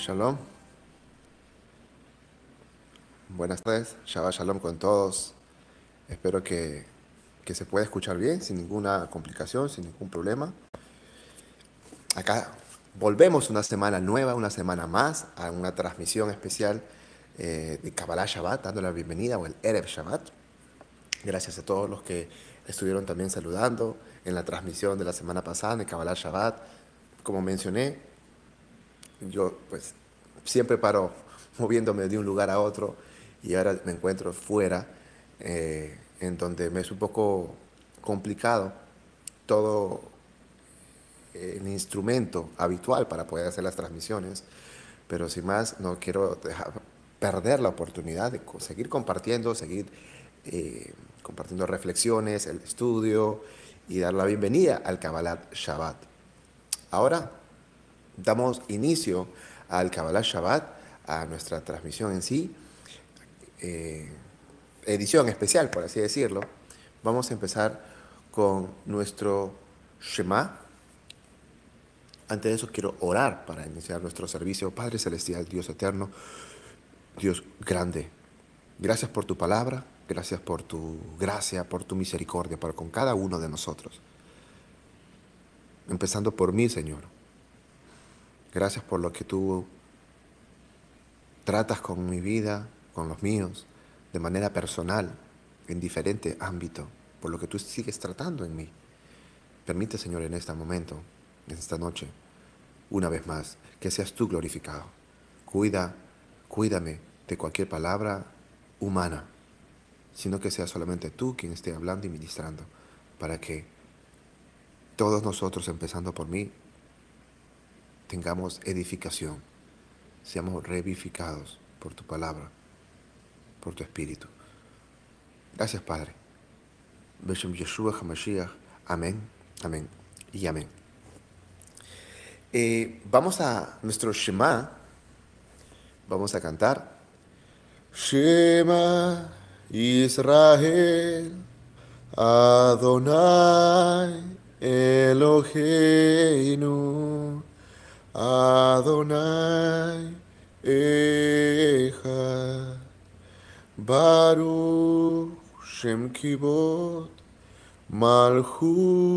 Shalom. Buenas tardes. Shabbat Shalom con todos. Espero que, que se pueda escuchar bien, sin ninguna complicación, sin ningún problema. Acá volvemos una semana nueva, una semana más, a una transmisión especial eh, de Kabbalah Shabbat, dando la bienvenida, o el Erev Shabbat. Gracias a todos los que estuvieron también saludando en la transmisión de la semana pasada de Kabbalah Shabbat. Como mencioné, yo pues siempre paro moviéndome de un lugar a otro y ahora me encuentro fuera, eh, en donde me es un poco complicado todo el instrumento habitual para poder hacer las transmisiones, pero sin más no quiero dejar, perder la oportunidad de seguir compartiendo, seguir eh, compartiendo reflexiones, el estudio y dar la bienvenida al Kabbalat Shabbat. Ahora damos inicio al Kabbalat Shabbat, a nuestra transmisión en sí, eh, edición especial, por así decirlo. Vamos a empezar con nuestro Shema. Antes de eso quiero orar para iniciar nuestro servicio. Padre Celestial, Dios eterno, Dios grande, gracias por tu palabra, gracias por tu gracia, por tu misericordia para con cada uno de nosotros. Empezando por mí, Señor. Gracias por lo que tú tratas con mi vida, con los míos, de manera personal, en diferente ámbito, por lo que tú sigues tratando en mí. Permite, Señor, en este momento, en esta noche, una vez más, que seas tú glorificado. Cuida, cuídame de cualquier palabra humana, sino que sea solamente tú quien esté hablando y ministrando, para que todos nosotros, empezando por mí, tengamos edificación, seamos revivificados por tu palabra, por tu espíritu. Gracias, Padre. Beshem Yeshua HaMashiach. Amén, amén y amén. Eh, vamos a nuestro Shema. Vamos a cantar. Shema Israel Adonai Eloheinu Adonai Echa Baruch Shem Kibot Malchuto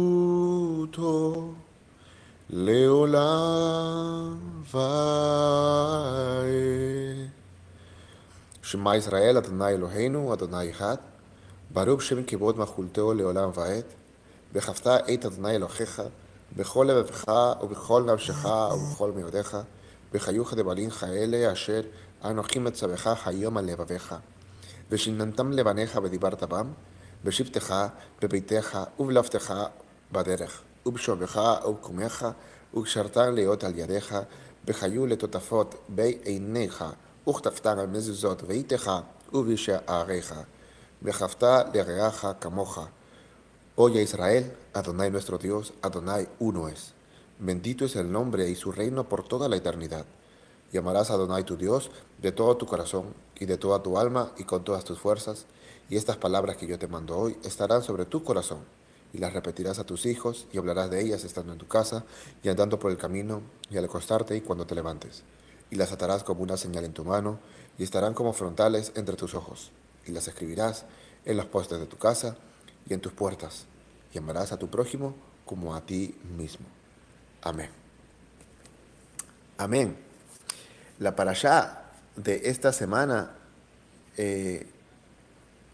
לעולם ועד. שמע ישראל, אדוני אלוהינו, אדוני אחד, ברוך שם כיבוד מחולתו לעולם ועד, וכפתה את אדוני אלוהיך, בכל לבבך ובכל נפשך ובכל מאודיך, בחיוך דבלינך אלה אשר אנוכי מצווך היום על לבביך. ושיננתם לבניך ודיברת בם, בשבתך, בביתך ובלבתך בדרך, ובשובך ובקומך, וקשרתן להיות על ידיך, בחיו לטוטפות בעיניך, וכתבתן על מזוזות ואיתך ובשעריך, וחפת לרעך כמוך. Oye Israel, Adonai nuestro Dios, Adonai uno es. Bendito es el nombre y su reino por toda la eternidad. Llamarás a Adonai tu Dios de todo tu corazón y de toda tu alma y con todas tus fuerzas, y estas palabras que yo te mando hoy estarán sobre tu corazón, y las repetirás a tus hijos y hablarás de ellas estando en tu casa y andando por el camino y al acostarte y cuando te levantes. Y las atarás como una señal en tu mano y estarán como frontales entre tus ojos, y las escribirás en los postes de tu casa y en tus puertas, y amarás a tu prójimo como a ti mismo. Amén. Amén. La parashá de esta semana eh,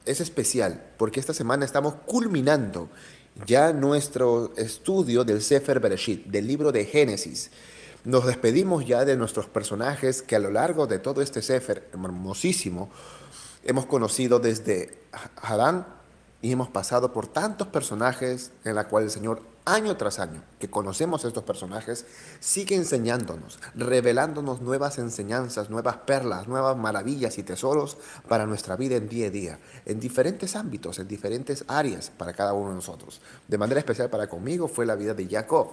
es especial porque esta semana estamos culminando ya nuestro estudio del Sefer Bereshit, del libro de Génesis. Nos despedimos ya de nuestros personajes que a lo largo de todo este Sefer hermosísimo hemos conocido desde Harán y hemos pasado por tantos personajes en la cual el Señor año tras año que conocemos estos personajes sigue enseñándonos, revelándonos nuevas enseñanzas, nuevas perlas, nuevas maravillas y tesoros para nuestra vida en día a día, en diferentes ámbitos, en diferentes áreas para cada uno de nosotros. De manera especial para conmigo fue la vida de Jacob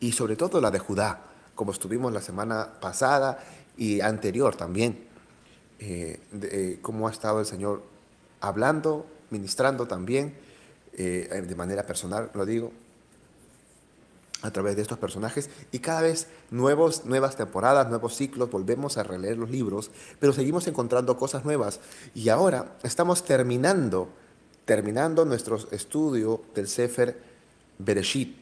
y sobre todo la de Judá, como estuvimos la semana pasada y anterior también, eh, eh, cómo ha estado el Señor hablando, ministrando también, eh, de manera personal lo digo, a través de estos personajes. Y cada vez nuevos, nuevas temporadas, nuevos ciclos, volvemos a releer los libros, pero seguimos encontrando cosas nuevas. Y ahora estamos terminando, terminando nuestro estudio del Sefer Bereshit.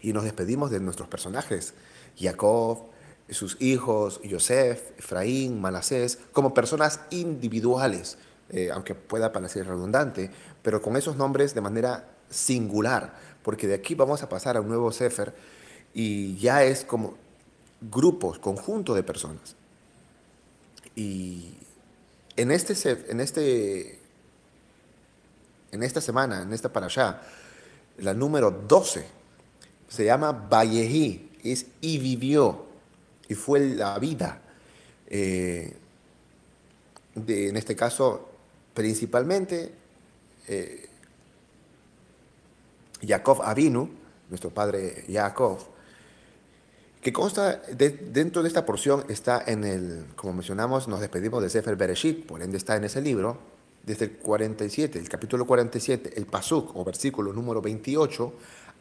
Y nos despedimos de nuestros personajes, Jacob, sus hijos, Yosef, Efraín, Manasés, como personas individuales, eh, aunque pueda parecer redundante, pero con esos nombres de manera singular, porque de aquí vamos a pasar a un nuevo Sefer y ya es como grupos, conjunto de personas. Y en este, en este, en esta semana, en esta allá, la número 12, se llama Vallejí, es y vivió, y fue la vida. Eh, de, en este caso, principalmente, eh, Jacob Avinu, nuestro padre Jacob, que consta dentro de esta porción está en el, como mencionamos, nos despedimos de Sefer Bereshit, por ende está en ese libro, desde el 47, el capítulo 47, el pasuk o versículo número 28,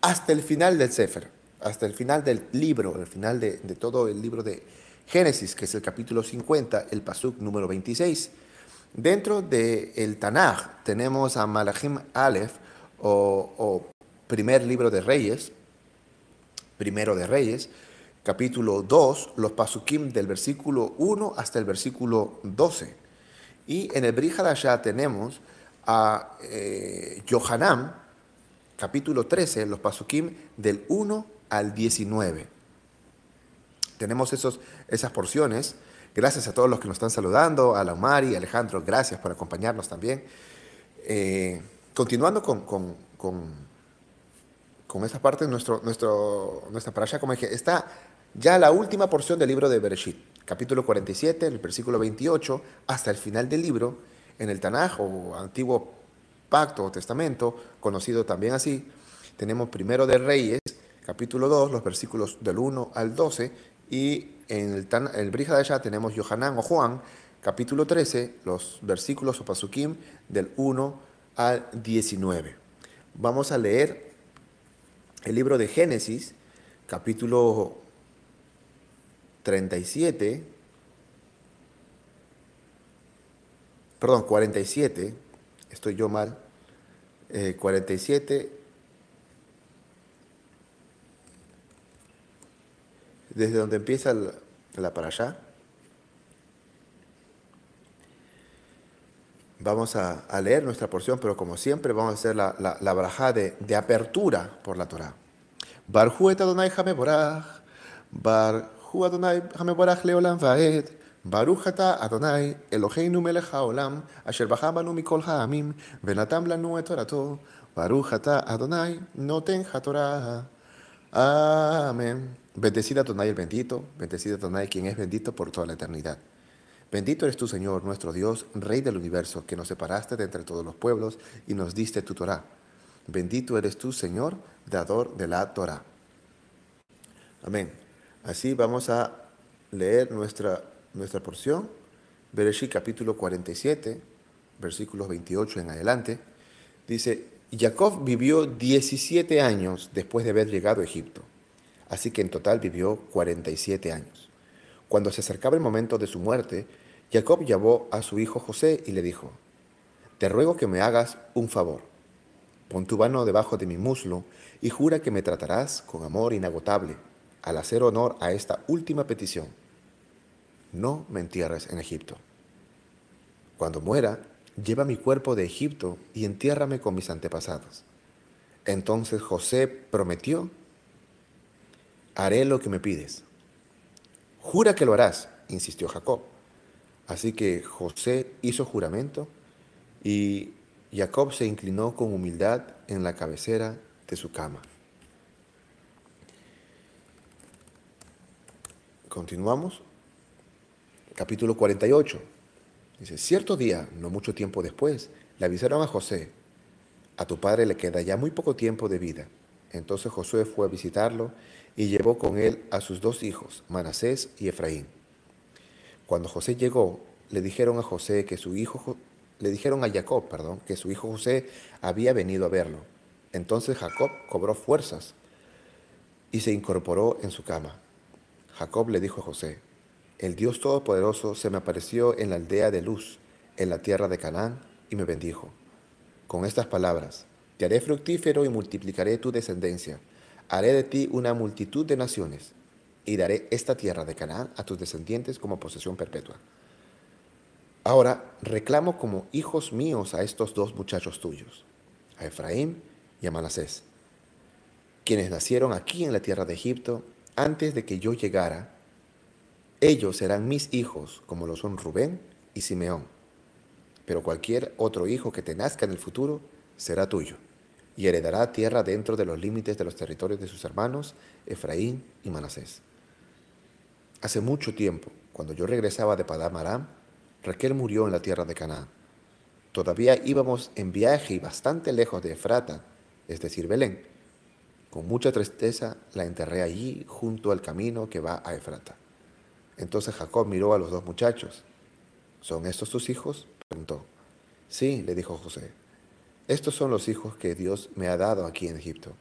hasta el final del Sefer, hasta el final del libro, el final de, todo el libro de Génesis, que es el capítulo 50, el pasuk número 26. Dentro del el Tanaj tenemos a Malachim Aleph o, o primer libro de Reyes, primero de Reyes, capítulo 2, los pasukim del versículo 1 hasta el versículo 12. Y en el Brihadashah tenemos a eh, capítulo 13, los pasukim del 1 al 19. Tenemos esos, esas porciones. Gracias a todos los que nos están saludando, a la Omari, Alejandro, gracias por acompañarnos también. Eh, continuando con con esa parte, nuestro, nuestro, nuestra parasha, como dije, está ya la última porción del libro de Bereshit, capítulo 47, el versículo 28, hasta el final del libro, en el Tanaj o antiguo pacto o testamento, conocido también así, tenemos primero de Reyes, capítulo 2, los versículos del 1 al 12, y en el, Tan, tenemos Yohanan o Juan, capítulo 13, los versículos o pasukim del 1 al 19. Vamos a leer el libro de Génesis, capítulo 37, perdón, 47, estoy yo mal, 47, desde donde empieza la, allá. Vamos a, leer nuestra porción, pero como siempre vamos a hacer la, la, la de, de, apertura por la Torah. Barhu et Adonai Hameborach, Barhu Adonai Hameborach leolam vaed, Baruch ata Adonai Eloheinu melech haolam, asher bajabanu mikol ha'amim, venatam lanu et torato, Baruch ata Adonai noten hatorah. Amén. Bendecida Adonai el bendito, bendecida Adonai quien es bendito por toda la eternidad. Bendito eres tú, Señor, nuestro Dios, Rey del universo, que nos separaste de entre todos los pueblos y nos diste tu Torah. Bendito eres tú, Señor, dador de la Torah. Amén. Así vamos a leer nuestra, nuestra porción. Bereshit capítulo 47, versículos 28 en adelante. Dice, Jacob vivió 17 años después de haber llegado a Egipto. Así que en total vivió 47 años. Cuando se acercaba el momento de su muerte, Jacob llamó a su hijo José y le dijo, Te ruego que me hagas un favor. Pon tu mano debajo de mi muslo y jura que me tratarás con amor inagotable al hacer honor a esta última petición. No me entierres en Egipto. Cuando muera, lleva mi cuerpo de Egipto y entiérrame con mis antepasados. Entonces José prometió, haré lo que me pides. Jura que lo harás, insistió Jacob. Así que José hizo juramento y Jacob se inclinó con humildad en la cabecera de su cama. Continuamos. Capítulo 48. Dice, cierto día, no mucho tiempo después, le avisaron a José, a tu padre le queda ya muy poco tiempo de vida. Entonces Josué fue a visitarlo y llevó con él a sus dos hijos, Manasés y Efraín. Cuando José llegó, le dijeron a José que su hijo le dijeron a Jacob, perdón, que su hijo José había venido a verlo. Entonces Jacob cobró fuerzas, y se incorporó en su cama. Jacob le dijo a José, el Dios Todopoderoso se me apareció en la aldea de Luz, en la tierra de Canaán, y me bendijo. Con estas palabras, te haré fructífero y multiplicaré tu descendencia. Haré de ti una multitud de naciones, y daré esta tierra de Canaán a tus descendientes como posesión perpetua. Ahora reclamo como hijos míos a estos dos muchachos tuyos, a Efraín y a Manasés, quienes nacieron aquí en la tierra de Egipto antes de que yo llegara. Ellos serán mis hijos, como lo son Rubén y Simeón. Pero cualquier otro hijo que te nazca en el futuro será tuyo, y heredará tierra dentro de los límites de los territorios de sus hermanos, Efraín y Manasés. Hace mucho tiempo, cuando yo regresaba de Padam Aram, Raquel murió en la tierra de Canaán. Todavía íbamos en viaje y bastante lejos de Efrata, es decir, Belén. Con mucha tristeza la enterré allí junto al camino que va a Efrata. Entonces Jacob miró a los dos muchachos. ¿Son estos tus hijos? preguntó. Sí, le dijo José. Estos son los hijos que Dios me ha dado aquí en Egipto.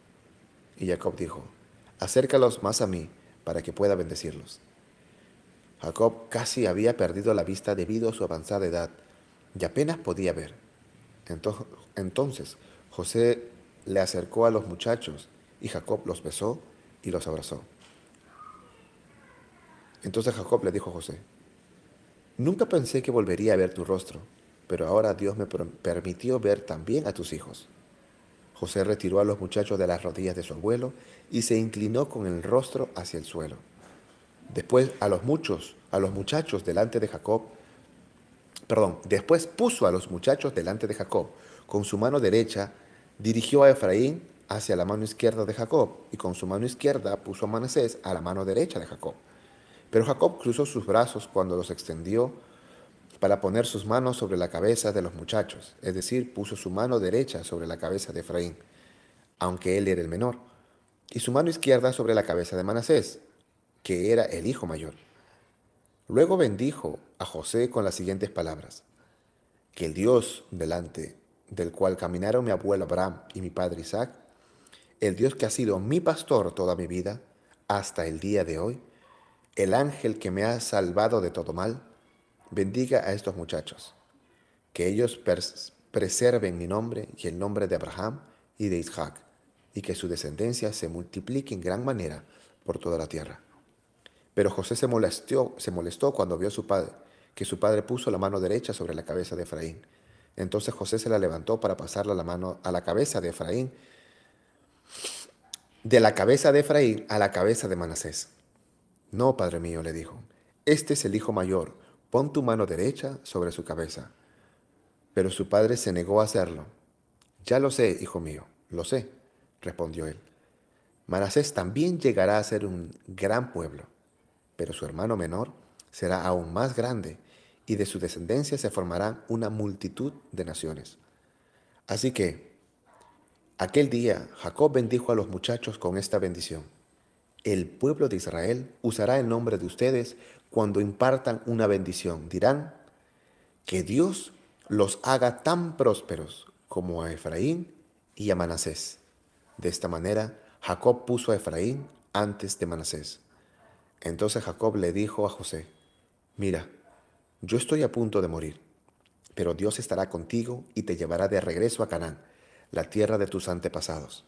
Y Jacob dijo, acércalos más a mí para que pueda bendecirlos. Jacob casi había perdido la vista debido a su avanzada edad y apenas podía ver. Entonces José le acercó a los muchachos y Jacob los besó y los abrazó. Entonces Jacob le dijo a José, nunca pensé que volvería a ver tu rostro, pero ahora Dios me permitió ver también a tus hijos. José retiró a los muchachos de las rodillas de su abuelo y se inclinó con el rostro hacia el suelo. Después a los muchos, a los muchachos delante de Jacob, perdón, después puso a los muchachos delante de Jacob. Con su mano derecha dirigió a Efraín hacia la mano izquierda de Jacob y con su mano izquierda puso a Manasés a la mano derecha de Jacob. Pero Jacob cruzó sus brazos cuando los extendió para poner sus manos sobre la cabeza de los muchachos, es decir, puso su mano derecha sobre la cabeza de Efraín, aunque él era el menor, y su mano izquierda sobre la cabeza de Manasés, que era el hijo mayor. Luego bendijo a José con las siguientes palabras. Que el Dios delante del cual caminaron mi abuelo Abraham y mi padre Isaac, el Dios que ha sido mi pastor toda mi vida, hasta el día de hoy, el ángel que me ha salvado de todo mal, bendiga a estos muchachos, que ellos preserven mi nombre y el nombre de Abraham y de Isaac, y que su descendencia se multiplique en gran manera por toda la tierra. Pero José se molestó, se molestó cuando vio a su padre, que su padre puso la mano derecha sobre la cabeza de Efraín. Entonces José se la levantó para pasarla la mano a la cabeza de Efraín, de la cabeza de Efraín a la cabeza de Manasés. No, padre mío, le dijo, este es el hijo mayor, pon tu mano derecha sobre su cabeza. Pero su padre se negó a hacerlo. Ya lo sé, hijo mío, lo sé, respondió él. Manasés también llegará a ser un gran pueblo pero su hermano menor será aún más grande y de su descendencia se formará una multitud de naciones. Así que, aquel día Jacob bendijo a los muchachos con esta bendición. El pueblo de Israel usará el nombre de ustedes cuando impartan una bendición. Dirán, que Dios los haga tan prósperos como a Efraín y a Manasés. De esta manera, Jacob puso a Efraín antes de Manasés. Entonces Jacob le dijo a José, mira, yo estoy a punto de morir, pero Dios estará contigo y te llevará de regreso a Canaán, la tierra de tus antepasados.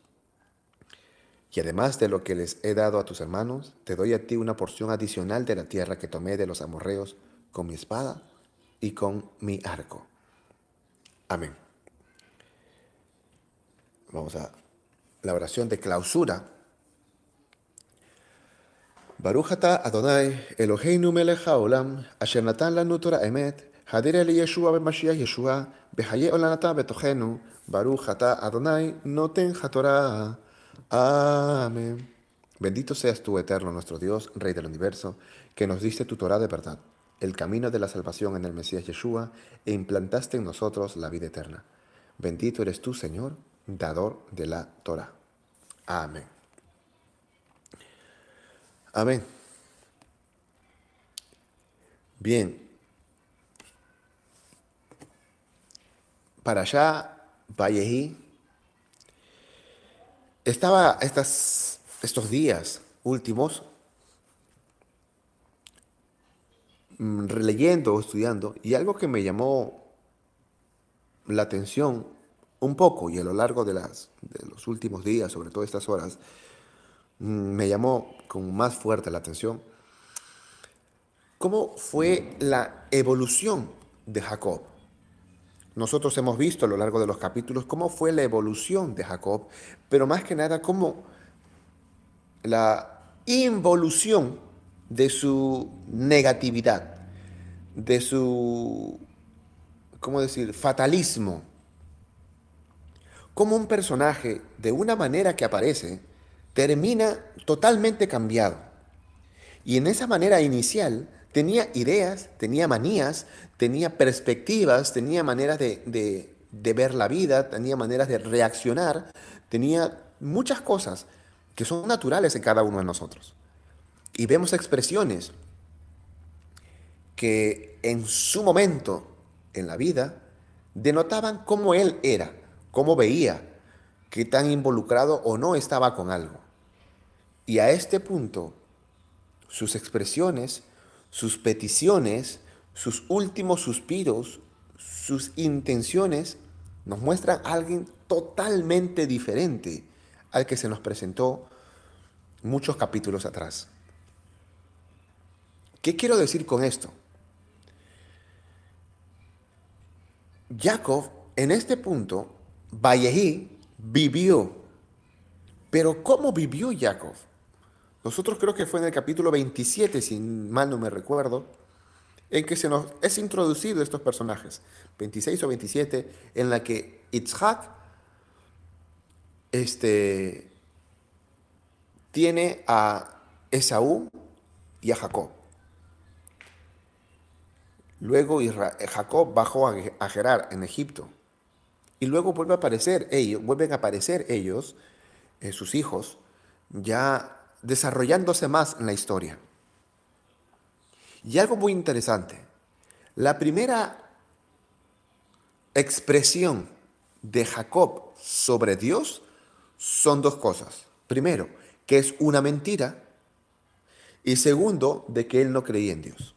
Y además de lo que les he dado a tus hermanos, te doy a ti una porción adicional de la tierra que tomé de los amorreos con mi espada y con mi arco. Amén. Vamos a la oración de clausura. Barujata Adonai Eloheinu melech haolam, asher natan lanu Torah emet, hadir el Yeshua b'mashiach Yeshua, b'haye olanata betochenu, Barujata Adonai noten hatorah. Amén. Bendito seas tú, eterno nuestro Dios, Rey del universo, que nos diste tu Torah de verdad, el camino de la salvación en el Mesías Yeshua, e implantaste en nosotros la vida eterna. Bendito eres tú, Señor, dador de la Torah. Amén. Amén. Bien. Para allá, Vallejí, estaba estas estos días últimos, mm, releyendo o estudiando, y algo que me llamó la atención un poco y a lo largo de, las, de los últimos días, sobre todo estas horas, mm, me llamó con más fuerte la atención, cómo fue la evolución de Jacob. Nosotros hemos visto a lo largo de los capítulos cómo fue la evolución de Jacob, pero más que nada cómo la involución de su negatividad, de su, ¿cómo decir?, fatalismo. Como un personaje, de una manera que aparece, termina totalmente cambiado. Y en esa manera inicial tenía ideas, tenía manías, tenía perspectivas, tenía maneras de, ver la vida, tenía maneras de reaccionar, tenía muchas cosas que son naturales en cada uno de nosotros. Y vemos expresiones que en su momento en la vida denotaban cómo él era, cómo veía, qué tan involucrado o no estaba con algo. Y a este punto, sus expresiones, sus peticiones, sus últimos suspiros, sus intenciones, nos muestran a alguien totalmente diferente al que se nos presentó muchos capítulos atrás. ¿Qué quiero decir con esto? Jacob, en este punto, Vallejí vivió. Pero ¿cómo vivió Jacob? Nosotros creo que fue en el capítulo 27, si mal no me recuerdo, en que se nos es introducido estos personajes, 26 o 27, en la que Itzhak este, tiene a Esaú y a Jacob. Luego Jacob bajó a Gerar en Egipto. Y luego vuelve a aparecer ellos, vuelven a aparecer ellos, eh, sus hijos, ya desarrollándose más en la historia. Y algo muy interesante, la primera expresión de Jacob sobre Dios son dos cosas. Primero, que es una mentira. Y segundo, de que él no creía en Dios.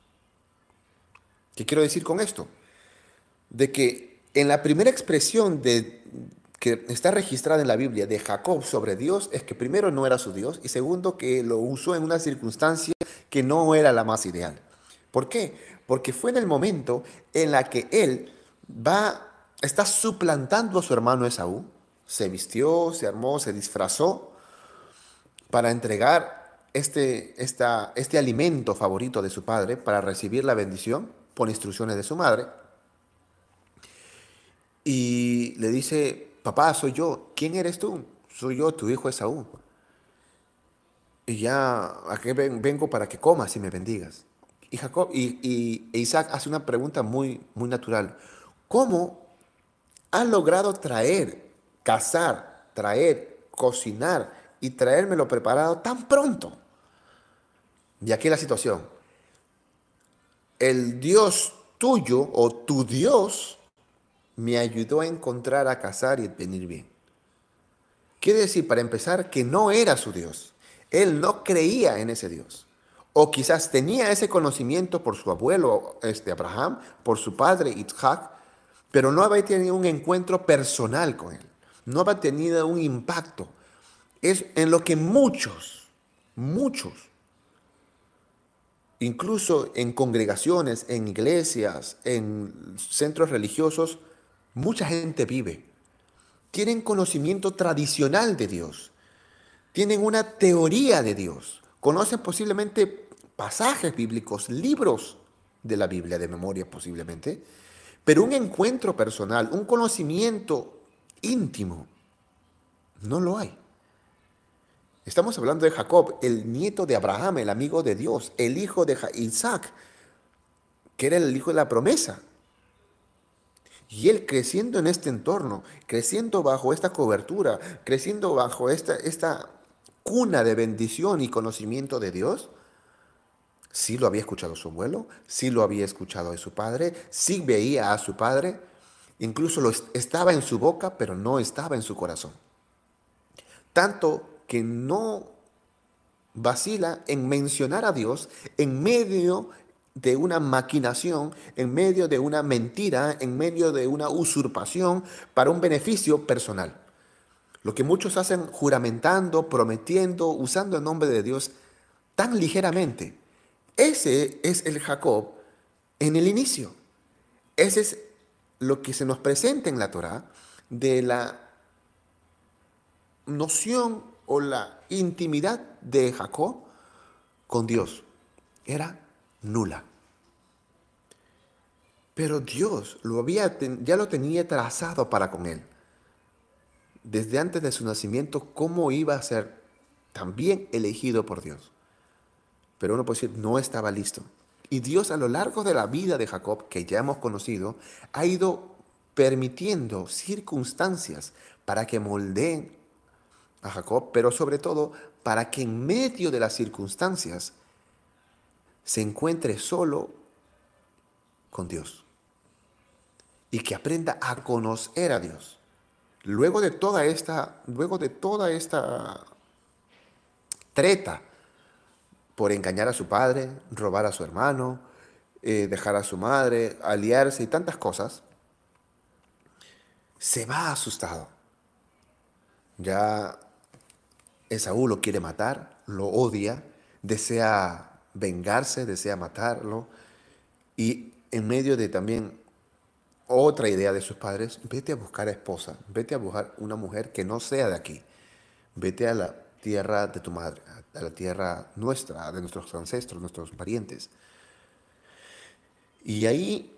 ¿Qué quiero decir con esto? De que en la primera expresión de, que está registrada en la Biblia de Jacob sobre Dios es que primero no era su Dios y segundo que lo usó en una circunstancia que no era la más ideal. ¿Por qué? Porque fue en el momento en la que él va, está suplantando a su hermano Esaú, se vistió, se armó, se disfrazó para entregar este, este alimento favorito de su padre, para recibir la bendición por instrucciones de su madre. Y le dice, papá, soy yo. ¿Quién eres tú? Soy yo, tu hijo Esaú. Y ya, aquí vengo para que comas y me bendigas. Y, Jacob, y, y Isaac hace una pregunta muy, muy natural. ¿Cómo has logrado traer cazar, traer, cocinar y traérmelo preparado tan pronto. Y aquí la situación. El Dios tuyo o tu Dios me ayudó a encontrar, a cazar y a venir bien. Quiere decir, para empezar, que no era su Dios. Él no creía en ese Dios. O quizás tenía ese conocimiento por su abuelo, este Abraham, por su padre Isaac, pero no había tenido un encuentro personal con él no ha tenido un impacto. Es en lo que muchos, muchos, incluso en congregaciones, en iglesias, en centros religiosos, mucha gente vive. Tienen conocimiento tradicional de Dios. Tienen una teoría de Dios. Conocen posiblemente pasajes bíblicos, libros de la Biblia de memoria posiblemente, pero un encuentro personal, un conocimiento íntimo. No lo hay. Estamos hablando de Jacob, el nieto de Abraham, el amigo de Dios, el hijo de Isaac, que era el hijo de la promesa. Y él creciendo en este entorno, creciendo bajo esta cobertura, creciendo bajo esta, esta cuna de bendición y conocimiento de Dios, sí lo había escuchado su abuelo, sí lo había escuchado de su padre, sí veía a su padre, Incluso lo estaba en su boca, pero no estaba en su corazón. Tanto que no vacila en mencionar a Dios en medio de una maquinación, en medio de una mentira, en medio de una usurpación para un beneficio personal. Lo que muchos hacen juramentando, prometiendo, usando el nombre de Dios tan ligeramente. Ese es el Jacob en el inicio. Ese es lo que se nos presenta en la Torah de la noción o la intimidad de Jacob con Dios. Era nula. Pero Dios lo había, ya lo tenía trazado para con él. Desde antes de su nacimiento, cómo iba a ser también elegido por Dios. Pero uno puede decir, no estaba listo. Y Dios a lo largo de la vida de Jacob, que ya hemos conocido, ha ido permitiendo circunstancias para que moldeen a Jacob, pero sobre todo para que en medio de las circunstancias se encuentre solo con Dios y que aprenda a conocer a Dios. Luego de toda esta, luego de toda esta treta por engañar a su padre, robar a su hermano, eh, dejar a su madre, aliarse y tantas cosas, se va asustado. Ya Esaú lo quiere matar, lo odia, desea vengarse, desea matarlo. Y en medio de también otra idea de sus padres, vete a buscar a esposa, vete a buscar una mujer que no sea de aquí. Vete a la tierra de tu madre, a la tierra nuestra, de nuestros ancestros, nuestros parientes. Y ahí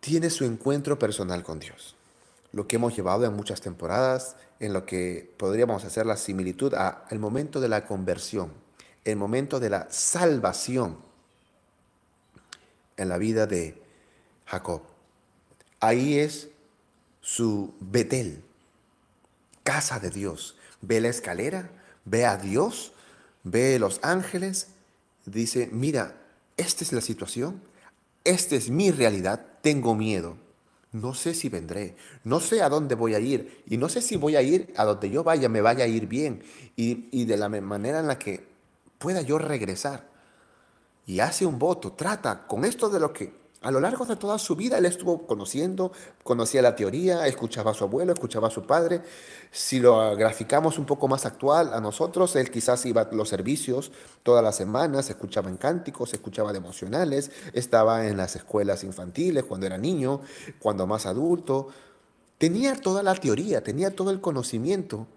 tiene su encuentro personal con Dios. Lo que hemos llevado en muchas temporadas, en lo que podríamos hacer la similitud a el momento de la conversión el momento de la salvación en la vida de Jacob. Ahí es su Betel, casa de Dios. Ve la escalera, ve a Dios, ve los ángeles, dice, mira, esta es la situación, esta es mi realidad, tengo miedo. No sé si vendré, no sé a dónde voy a ir y no sé si voy a ir a donde yo vaya, me vaya a ir bien. Y, y de la manera en la que pueda yo regresar. Y hace un voto, trata con esto de lo que a lo largo de toda su vida él estuvo conociendo, conocía la teoría, escuchaba a su abuelo, escuchaba a su padre. Si lo graficamos un poco más actual a nosotros, él quizás iba a los servicios todas las semanas, escuchaba en cánticos, escuchaba devocionales, estaba en las escuelas infantiles cuando era niño, cuando más adulto. Tenía toda la teoría, tenía todo el conocimiento,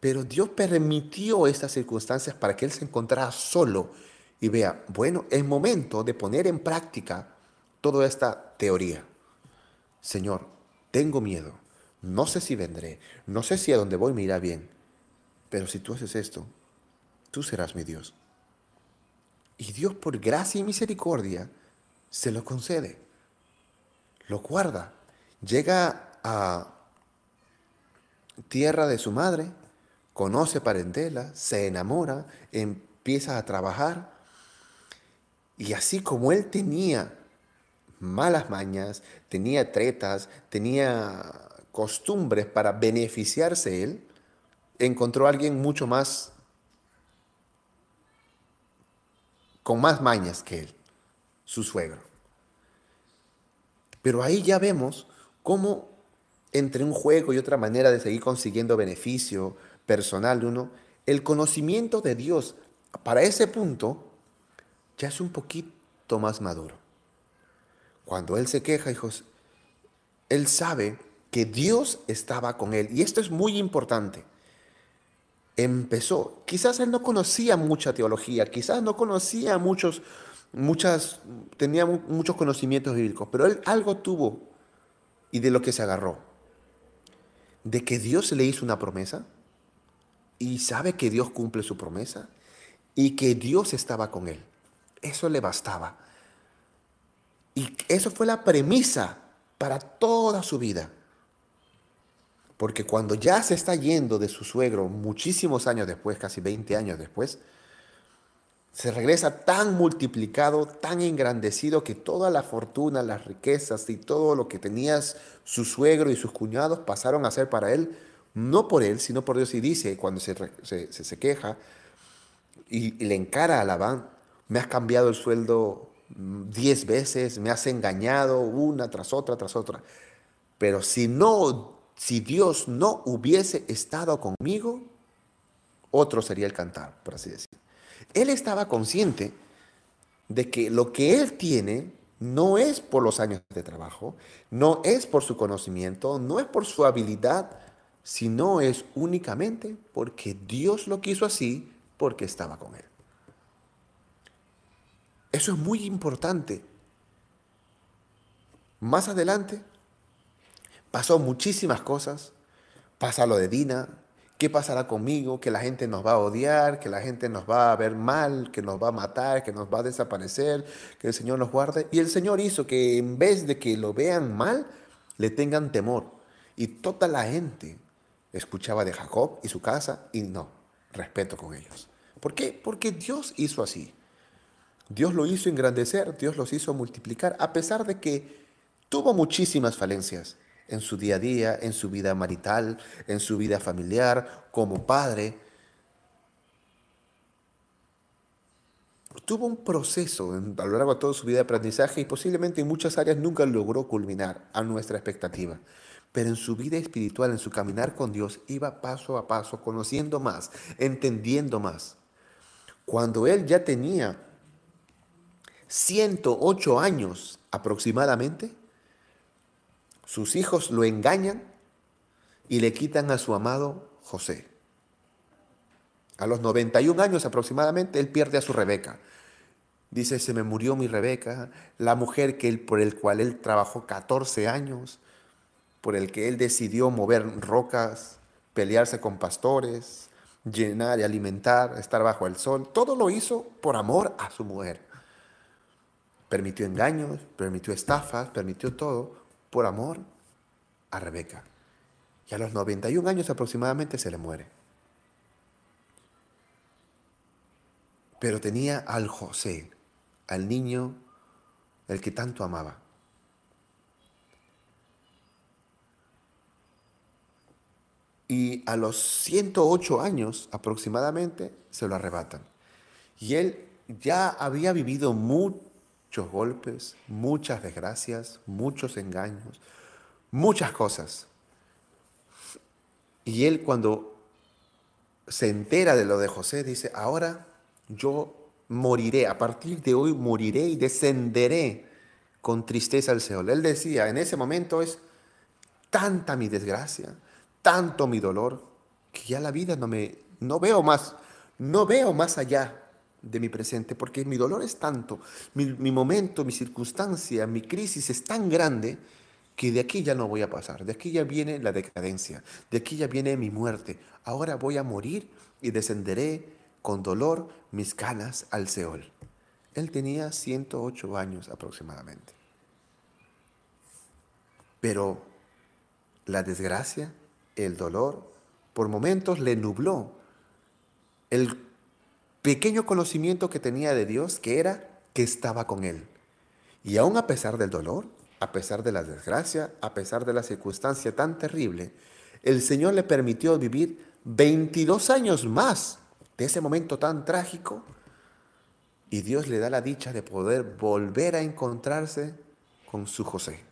pero Dios permitió estas circunstancias para que él se encontrara solo y vea, bueno, es momento de poner en práctica toda esta teoría. Señor, tengo miedo, no sé si vendré, no sé si a donde voy me irá bien, pero si tú haces esto, tú serás mi Dios. Y Dios por gracia y misericordia se lo concede, lo guarda, llega a tierra de su madre, conoce parentela, se enamora, empieza a trabajar. Y así como él tenía malas mañas, tenía tretas, tenía costumbres para beneficiarse él, encontró a alguien mucho más, con más mañas que él, su suegro. Pero ahí ya vemos cómo entre un juego y otra manera de seguir consiguiendo beneficio, personal de uno, el conocimiento de Dios para ese punto ya es un poquito más maduro. Cuando él se queja, hijos, él sabe que Dios estaba con él. Y esto es muy importante. Empezó, quizás él no conocía mucha teología, quizás no conocía muchos, muchas, tenía muchos conocimientos bíblicos, pero él algo tuvo y de lo que se agarró. De que Dios le hizo una promesa y sabe que Dios cumple su promesa y que Dios estaba con él. Eso le bastaba. Y eso fue la premisa para toda su vida. Porque cuando ya se está yendo de su suegro muchísimos años después, casi 20 años después, se regresa tan multiplicado, tan engrandecido que toda la fortuna, las riquezas y todo lo que tenías su suegro y sus cuñados pasaron a ser para él no por él, sino por Dios. Y dice, cuando se, se, queja, y, le encara a Labán, me has cambiado el sueldo diez veces, me has engañado una tras otra, tras otra. Pero si no, si Dios no hubiese estado conmigo, otro sería el cantar, por así decir. Él estaba consciente de que lo que él tiene no es por los años de trabajo, no es por su conocimiento, no es por su habilidad, sino es únicamente porque Dios lo quiso así, porque estaba con él. Eso es muy importante. Más adelante pasó muchísimas cosas. Pasa lo de Dina, ¿Qué pasará conmigo? Que la gente nos va a odiar, que la gente nos va a ver mal, que nos va a matar, que nos va a desaparecer, que el Señor nos guarde. Y el Señor hizo que en vez de que lo vean mal, le tengan temor. Y toda la gente escuchaba de Jacob y su casa y no, respeto con ellos. ¿Por qué? Porque Dios hizo así. Dios lo hizo engrandecer, Dios los hizo multiplicar, a pesar de que tuvo muchísimas falencias en su día a día, en su vida marital, en su vida familiar, como padre. Tuvo un proceso a lo largo de toda su vida de aprendizaje y posiblemente en muchas áreas nunca logró culminar a nuestra expectativa. Pero en su vida espiritual, en su caminar con Dios, iba paso a paso, conociendo más, entendiendo más. Cuando él ya tenía 108 años aproximadamente, sus hijos lo engañan y le quitan a su amado José. A los 91 años aproximadamente, él pierde a su Rebeca. Dice, se me murió mi Rebeca, la mujer que él, por el cual él trabajó 14 años, por el que él decidió mover rocas, pelearse con pastores, llenar y alimentar, estar bajo el sol. Todo lo hizo por amor a su mujer. Permitió engaños, permitió estafas, permitió todo por amor a Rebeca. Y a los 91 años aproximadamente se le muere. Pero tenía al José, al niño, el que tanto amaba. Y a los 108 años aproximadamente se lo arrebatan. Y él ya había vivido mucho muchos golpes, muchas desgracias, muchos engaños, muchas cosas. Y él cuando se entera de lo de José dice, ahora yo moriré, a partir de hoy moriré y descenderé con tristeza al Seol. Él decía, en ese momento es tanta mi desgracia, tanto mi dolor, que ya la vida no me, no veo más, no veo más allá de mi presente, porque mi dolor es tanto, mi, momento, mi circunstancia, mi crisis es tan grande que de aquí ya no voy a pasar, de aquí ya viene la decadencia, de aquí ya viene mi muerte. Ahora voy a morir y descenderé con dolor mis canas al Seol. Él tenía 108 años aproximadamente. Pero la desgracia, el dolor, por momentos le nubló el pequeño conocimiento que tenía de Dios, que era que estaba con él. Y aún a pesar del dolor, a pesar de la desgracia, a pesar de la circunstancia tan terrible, el Señor le permitió vivir 22 años más de ese momento tan trágico y Dios le da la dicha de poder volver a encontrarse con su José.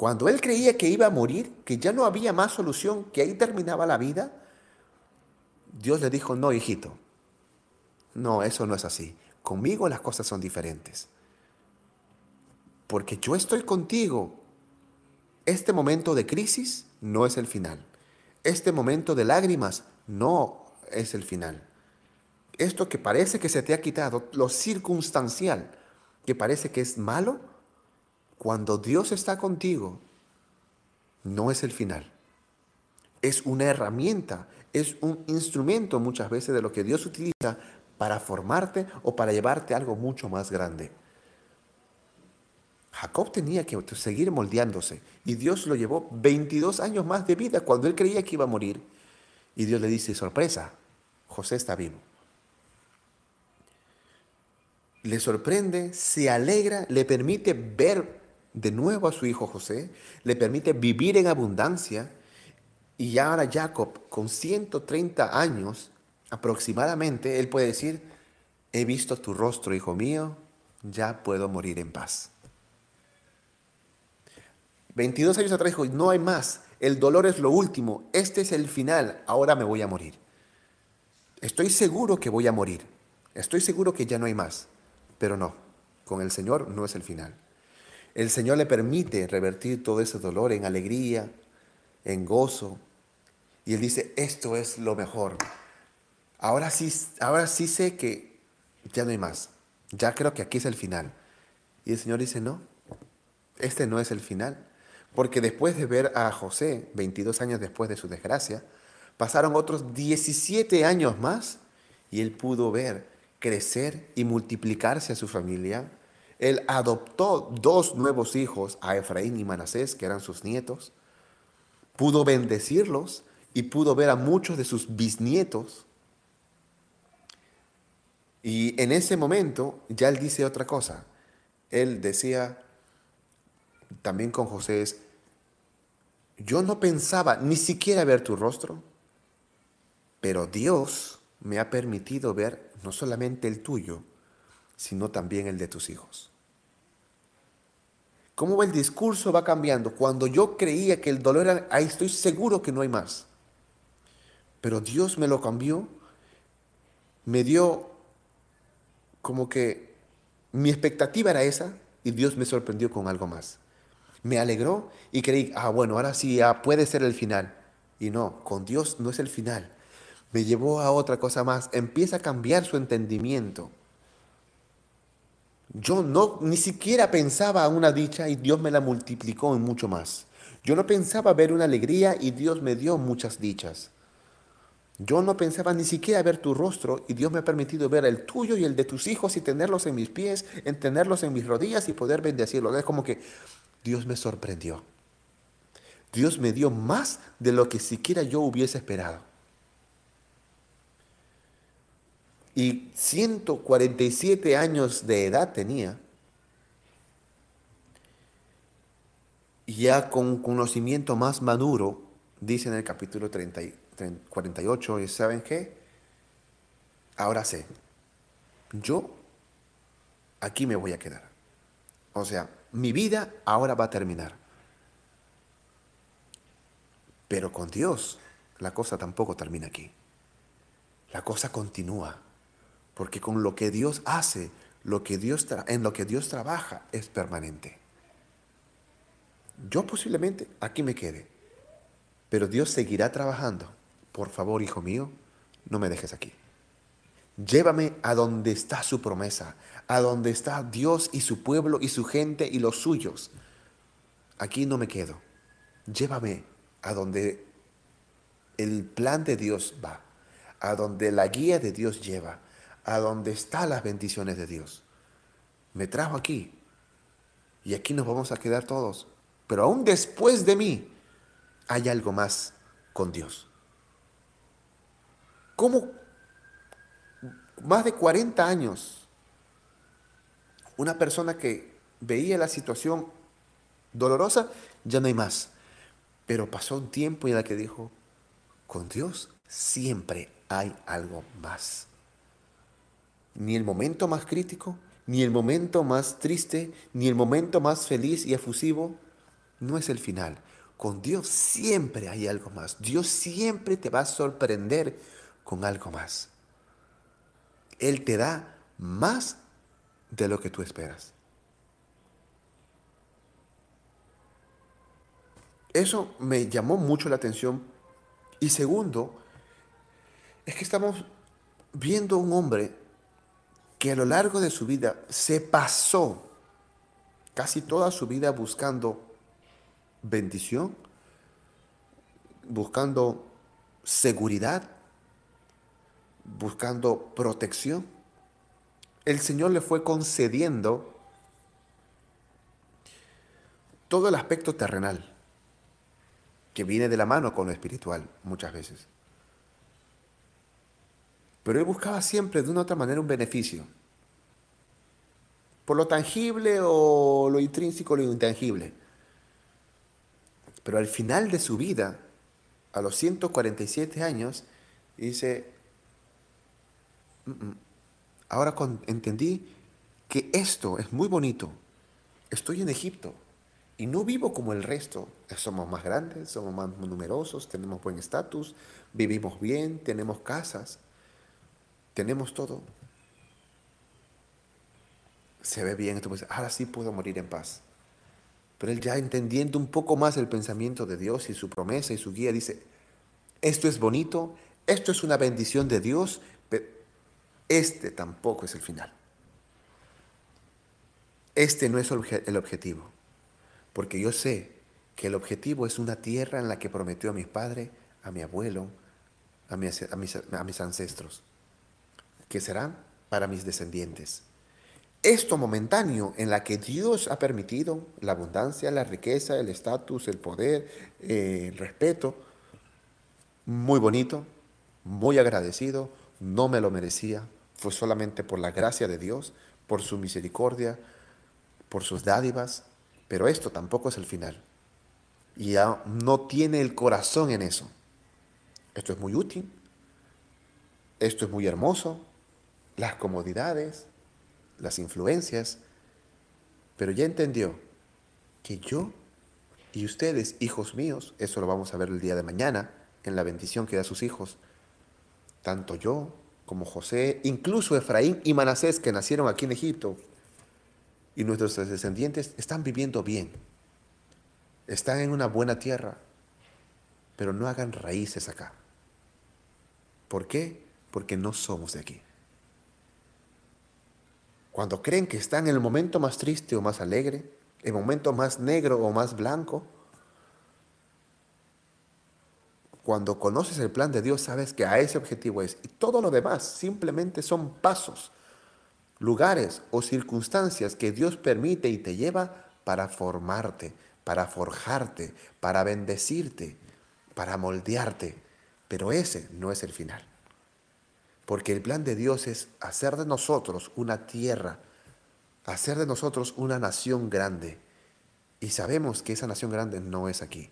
Cuando él creía que iba a morir, que ya no había más solución, que ahí terminaba la vida, Dios le dijo, no, hijito, no, eso no es así. Conmigo las cosas son diferentes. Porque yo estoy contigo. Este momento de crisis no es el final. Este momento de lágrimas no es el final. Esto que parece que se te ha quitado, lo circunstancial, que parece que es malo, cuando Dios está contigo, no es el final. Es una herramienta, es un instrumento muchas veces de lo que Dios utiliza para formarte o para llevarte algo mucho más grande. Jacob tenía que seguir moldeándose y Dios lo llevó 22 años más de vida cuando él creía que iba a morir. Y Dios le dice, sorpresa, José está vivo. Le sorprende, se alegra, le permite ver de nuevo a su hijo José, le permite vivir en abundancia. Y ahora Jacob, con 130 años, aproximadamente, él puede decir, he visto tu rostro, hijo mío, ya puedo morir en paz. 22 años atrás dijo, no hay más, el dolor es lo último, este es el final, ahora me voy a morir. Estoy seguro que voy a morir, estoy seguro que ya no hay más, pero no, con el Señor no es el final. El Señor le permite revertir todo ese dolor en alegría, en gozo, y Él dice, esto es lo mejor. Ahora sí, ahora sí sé que ya no hay más, ya creo que aquí es el final. Y el Señor dice, no, este no es el final. Porque después de ver a José, 22 años después de su desgracia, pasaron otros 17 años más y él pudo ver crecer y multiplicarse a su familia. Él adoptó dos nuevos hijos, a Efraín y Manasés, que eran sus nietos. Pudo bendecirlos y pudo ver a muchos de sus bisnietos. Y en ese momento ya él dice otra cosa. Él decía, también con José yo no pensaba ni siquiera ver tu rostro, pero Dios me ha permitido ver no solamente el tuyo, sino también el de tus hijos. ¿Cómo el discurso va cambiando? Cuando yo creía que el dolor era, ahí estoy seguro que no hay más. Pero Dios me lo cambió, me dio como que mi expectativa era esa y Dios me sorprendió con algo más me alegró y creí, ah, bueno, ahora sí, puede ser el final. Y no, con Dios no es el final. Me llevó a otra cosa más. Empieza a cambiar su entendimiento. Yo no, ni siquiera pensaba una dicha y Dios me la multiplicó en mucho más. Yo no pensaba ver una alegría y Dios me dio muchas dichas. Yo no pensaba ni siquiera ver tu rostro y Dios me ha permitido ver el tuyo y el de tus hijos y tenerlos en mis pies, en tenerlos en mis rodillas y poder bendecirlos. Es como que Dios me sorprendió. Dios me dio más de lo que siquiera yo hubiese esperado. Y 147 años de edad tenía. Ya con conocimiento más maduro, dice en el capítulo 30, 48, ¿y saben qué? Ahora sé, yo aquí me voy a quedar. O sea, mi vida ahora va a terminar. Pero con Dios la cosa tampoco termina aquí. La cosa continúa. Porque con lo que Dios hace, lo que Dios en lo que Dios trabaja es permanente. Yo posiblemente aquí me quede, pero Dios seguirá trabajando. Por favor, hijo mío, no me dejes aquí. Llévame a donde está su promesa, a donde está Dios y su pueblo y su gente y los suyos. Aquí no me quedo. Llévame a donde el plan de Dios va, a donde la guía de Dios lleva, a donde están las bendiciones de Dios. Me trajo aquí y aquí nos vamos a quedar todos. Pero aún después de mí hay algo más con Dios. ¿Cómo más de 40 años, una persona que veía la situación dolorosa, ya no hay más. Pero pasó un tiempo en el que dijo, con Dios siempre hay algo más. Ni el momento más crítico, ni el momento más triste, ni el momento más feliz y efusivo, no es el final. Con Dios siempre hay algo más. Dios siempre te va a sorprender con algo más. Él te da más de lo que tú esperas. Eso me llamó mucho la atención. Y segundo, es que estamos viendo un hombre que a lo largo de su vida se pasó casi toda su vida buscando bendición, buscando seguridad, buscando protección. El Señor le fue concediendo todo el aspecto terrenal, que viene de la mano con lo espiritual muchas veces. Pero él buscaba siempre de una otra manera un beneficio, por lo tangible o lo intrínseco lo intangible. Pero al final de su vida, a los 147 años, dice, Ahora entendí que esto es muy bonito. Estoy en Egipto y no vivo como el resto. Somos más grandes, somos más numerosos, tenemos buen estatus, vivimos bien, tenemos casas, tenemos todo. Se ve bien, ahora sí puedo morir en paz. Pero él ya entendiendo un poco más el pensamiento de Dios y su promesa y su guía, dice, esto es bonito, esto es una bendición de Dios, pero este tampoco es el final. Este no es el objetivo, porque yo sé que el objetivo es una tierra en la que prometió a mi padre, a mi abuelo, mis, mis, a mis ancestros, que serán para mis descendientes esto momentáneo en la que Dios ha permitido la abundancia, la riqueza, el estatus, el poder, eh, el respeto, muy bonito, muy agradecido, no me lo merecía, fue solamente por la gracia de Dios, por su misericordia, por sus dádivas, pero esto tampoco es el final. Y ya no tiene el corazón en eso. Esto es muy útil, esto es muy hermoso, las comodidades, las influencias, pero ya entendió que yo y ustedes, hijos míos, eso lo vamos a ver el día de mañana, en la bendición que da a sus hijos, tanto yo como José, incluso Efraín y Manasés que nacieron aquí en Egipto, y nuestros descendientes están viviendo bien, están en una buena tierra, pero no hagan raíces acá. ¿Por qué? Porque no somos de aquí. Cuando creen que están en el momento más triste o más alegre, el momento más negro o más blanco, cuando conoces el plan de Dios, sabes que a ese objetivo es. Y todo lo demás simplemente son pasos, lugares o circunstancias que Dios permite y te lleva para formarte, para forjarte, para bendecirte, para moldearte. Pero ese no es el final. Porque el plan de Dios es hacer de nosotros una tierra, hacer de nosotros una nación grande. Y sabemos que esa nación grande no es aquí.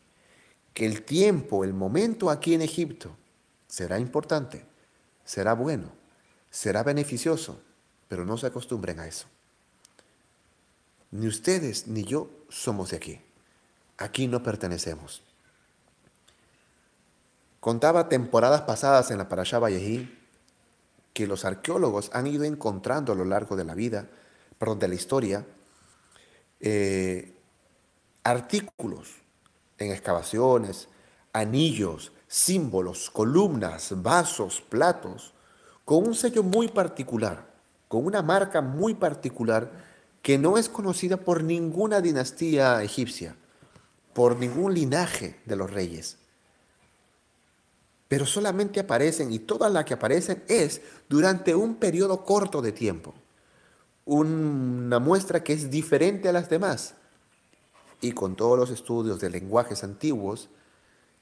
Que el tiempo, el momento aquí en Egipto será importante, será bueno, será beneficioso, pero no se acostumbren a eso. Ni ustedes ni yo somos de aquí. Aquí no pertenecemos. Contaba temporadas pasadas en la Parashá Vallejí que los arqueólogos han ido encontrando a lo largo de la vida, perdón, de la historia, eh, artículos en excavaciones, anillos, símbolos, columnas, vasos, platos, con un sello muy particular, con una marca muy particular que no es conocida por ninguna dinastía egipcia, por ningún linaje de los reyes pero solamente aparecen, y todas las que aparecen es durante un periodo corto de tiempo. Una muestra que es diferente a las demás. Y con todos los estudios de lenguajes antiguos,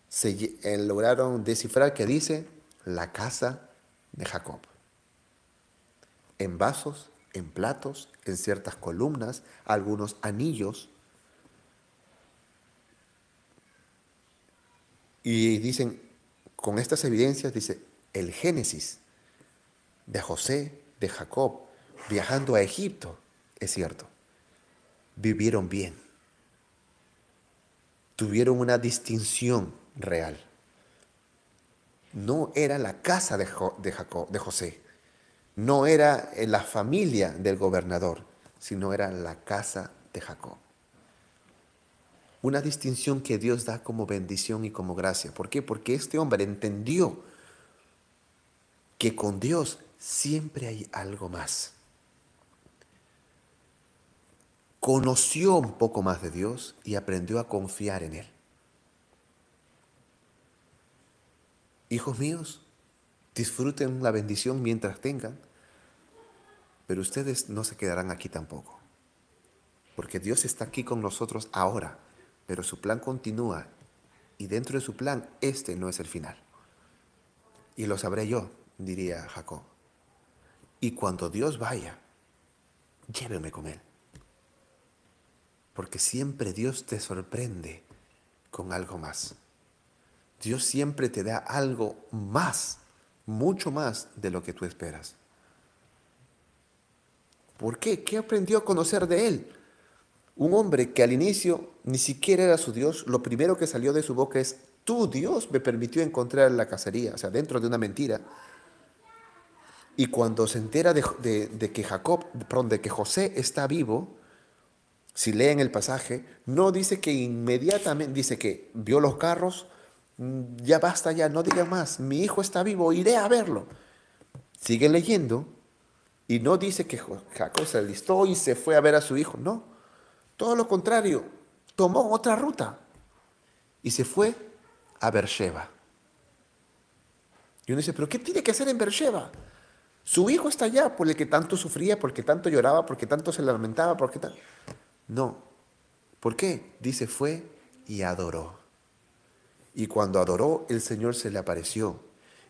se eh, lograron descifrar que dice la casa de Jacob. En vasos, en platos, en ciertas columnas, algunos anillos. Y dicen, con estas evidencias dice el Génesis de José, de Jacob, viajando a Egipto, es cierto, vivieron bien, tuvieron una distinción real. No era la casa de, Jacob, de José, no era la familia del gobernador, sino era la casa de Jacob. Una distinción que Dios da como bendición y como gracia. ¿Por qué? Porque este hombre entendió que con Dios siempre hay algo más. Conoció un poco más de Dios y aprendió a confiar en Él. Hijos míos, disfruten la bendición mientras tengan, pero ustedes no se quedarán aquí tampoco, porque Dios está aquí con nosotros ahora pero su plan continúa y dentro de su plan este no es el final. Y lo sabré yo, diría Jacob. Y cuando Dios vaya, lléveme con él. Porque siempre Dios te sorprende con algo más. Dios siempre te da algo más, mucho más de lo que tú esperas. ¿Por qué? ¿Qué aprendió a conocer de él? Un hombre que al inicio ni siquiera era su Dios, lo primero que salió de su boca es, tu Dios me permitió encontrar la cacería, o sea, dentro de una mentira. Y cuando se entera de, que Jacob, perdón, de que José está vivo, si leen el pasaje, no dice que inmediatamente, dice que vio los carros, mm, ya basta ya, no diga más, mi hijo está vivo, iré a verlo. Sigue leyendo y no dice que Jacob se alistó y se fue a ver a su hijo, no. Todo lo contrario, tomó otra ruta y se fue a Beersheba. Y uno dice, pero ¿qué tiene que hacer en Beersheba? Su hijo está allá por el que tanto sufría, porque tanto lloraba, porque tanto se lamentaba, porque tanto... No. ¿Por qué? Dice, fue y adoró. Y cuando adoró, el Señor se le apareció.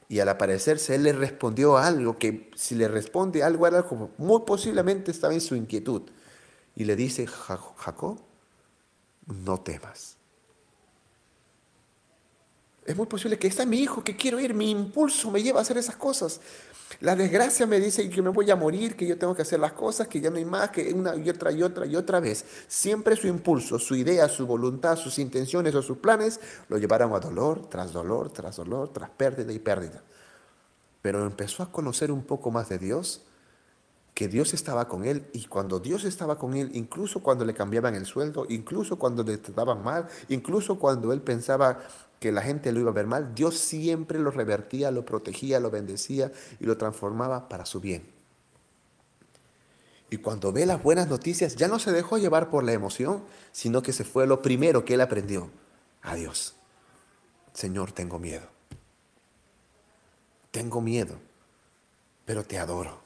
Y al aparecerse, Él le respondió algo que si le responde algo era como muy posiblemente estaba en su inquietud. Y le dice, Jacob, no temas. Es muy posible que está mi hijo, que quiero ir, mi impulso me lleva a hacer esas cosas. La desgracia me dice que me voy a morir, que yo tengo que hacer las cosas, que ya no hay más, que una y otra y otra y otra vez. Siempre su impulso, su idea, su voluntad, sus intenciones o sus planes lo llevaron a dolor, tras dolor, tras dolor, tras pérdida y pérdida. Pero empezó a conocer un poco más de Dios, que Dios estaba con él y cuando Dios estaba con él, incluso cuando le cambiaban el sueldo, incluso cuando le trataban mal, incluso cuando él pensaba que la gente lo iba a ver mal, Dios siempre lo revertía, lo protegía, lo bendecía y lo transformaba para su bien. Y cuando ve las buenas noticias, ya no se dejó llevar por la emoción, sino que se fue lo primero que él aprendió. Adiós. Señor, tengo miedo. Tengo miedo, pero te adoro.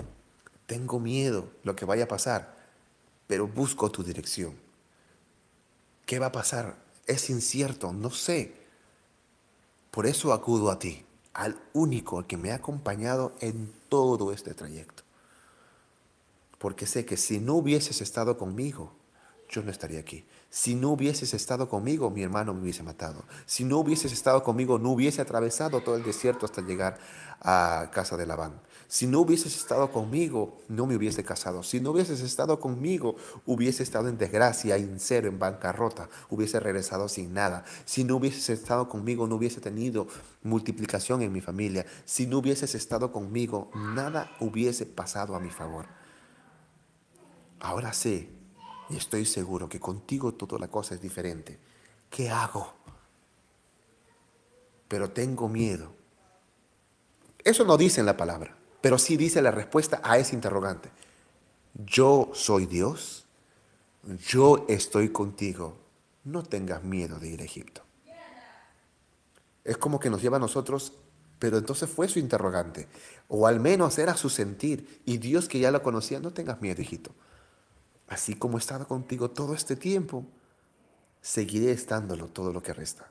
Tengo miedo lo que vaya a pasar, pero busco tu dirección. ¿Qué va a pasar? Es incierto, no sé, por eso acudo a ti, al único que me ha acompañado en todo este trayecto. Porque sé que si no hubieses estado conmigo, yo no estaría aquí. Si no hubieses estado conmigo, mi hermano me hubiese matado. Si no hubieses estado conmigo, no hubiese atravesado todo el desierto hasta llegar a casa de Labán. Si no hubieses estado conmigo, no me hubiese casado. Si no hubieses estado conmigo, hubiese estado en desgracia, en cero, en bancarrota, hubiese regresado sin nada. Si no hubieses estado conmigo, no hubiese tenido multiplicación en mi familia. Si no hubieses estado conmigo, nada hubiese pasado a mi favor. Ahora sé y estoy seguro que contigo toda la cosa es diferente. ¿Qué hago? Pero tengo miedo. Eso no dice en la palabra. Pero sí dice la respuesta a ese interrogante. Yo soy Dios, yo estoy contigo, no tengas miedo de ir a Egipto. Es como que nos lleva a nosotros, pero entonces fue su interrogante, o al menos era su sentir, y Dios que ya lo conocía, no tengas miedo, hijito. Así como he estado contigo todo este tiempo, seguiré estándolo todo lo que resta.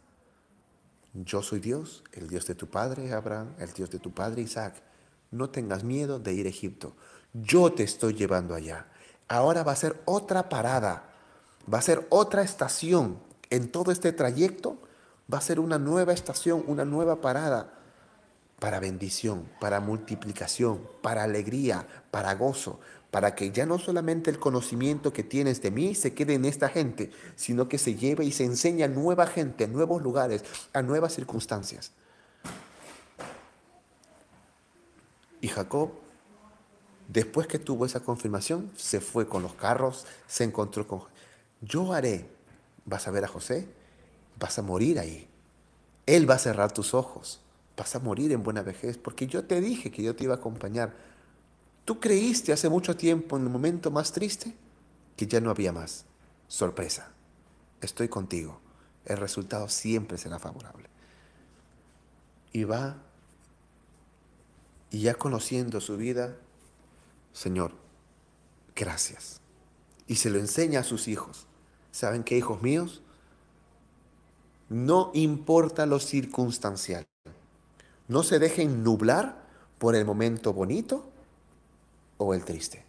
Yo soy Dios, el Dios de tu padre Abraham, el Dios de tu padre Isaac no tengas miedo de ir a Egipto. Yo te estoy llevando allá. Ahora va a ser otra parada, va a ser otra estación. En todo este trayecto va a ser una nueva estación, una nueva parada para bendición, para multiplicación, para alegría, para gozo, para que ya no solamente el conocimiento que tienes de mí se quede en esta gente, sino que se lleve y se enseñe a nueva gente, a nuevos lugares, a nuevas circunstancias. Y Jacob, después que tuvo esa confirmación, se fue con los carros, se encontró con... Yo haré, vas a ver a José, vas a morir ahí. Él va a cerrar tus ojos, vas a morir en buena vejez, porque yo te dije que yo te iba a acompañar. Tú creíste hace mucho tiempo, en el momento más triste, que ya no había más. Sorpresa, estoy contigo. El resultado siempre será favorable. Y va y ya conociendo su vida, Señor, gracias. Y se lo enseña a sus hijos. ¿Saben qué, hijos míos? No importa lo circunstancial. No se dejen nublar por el momento bonito o el triste.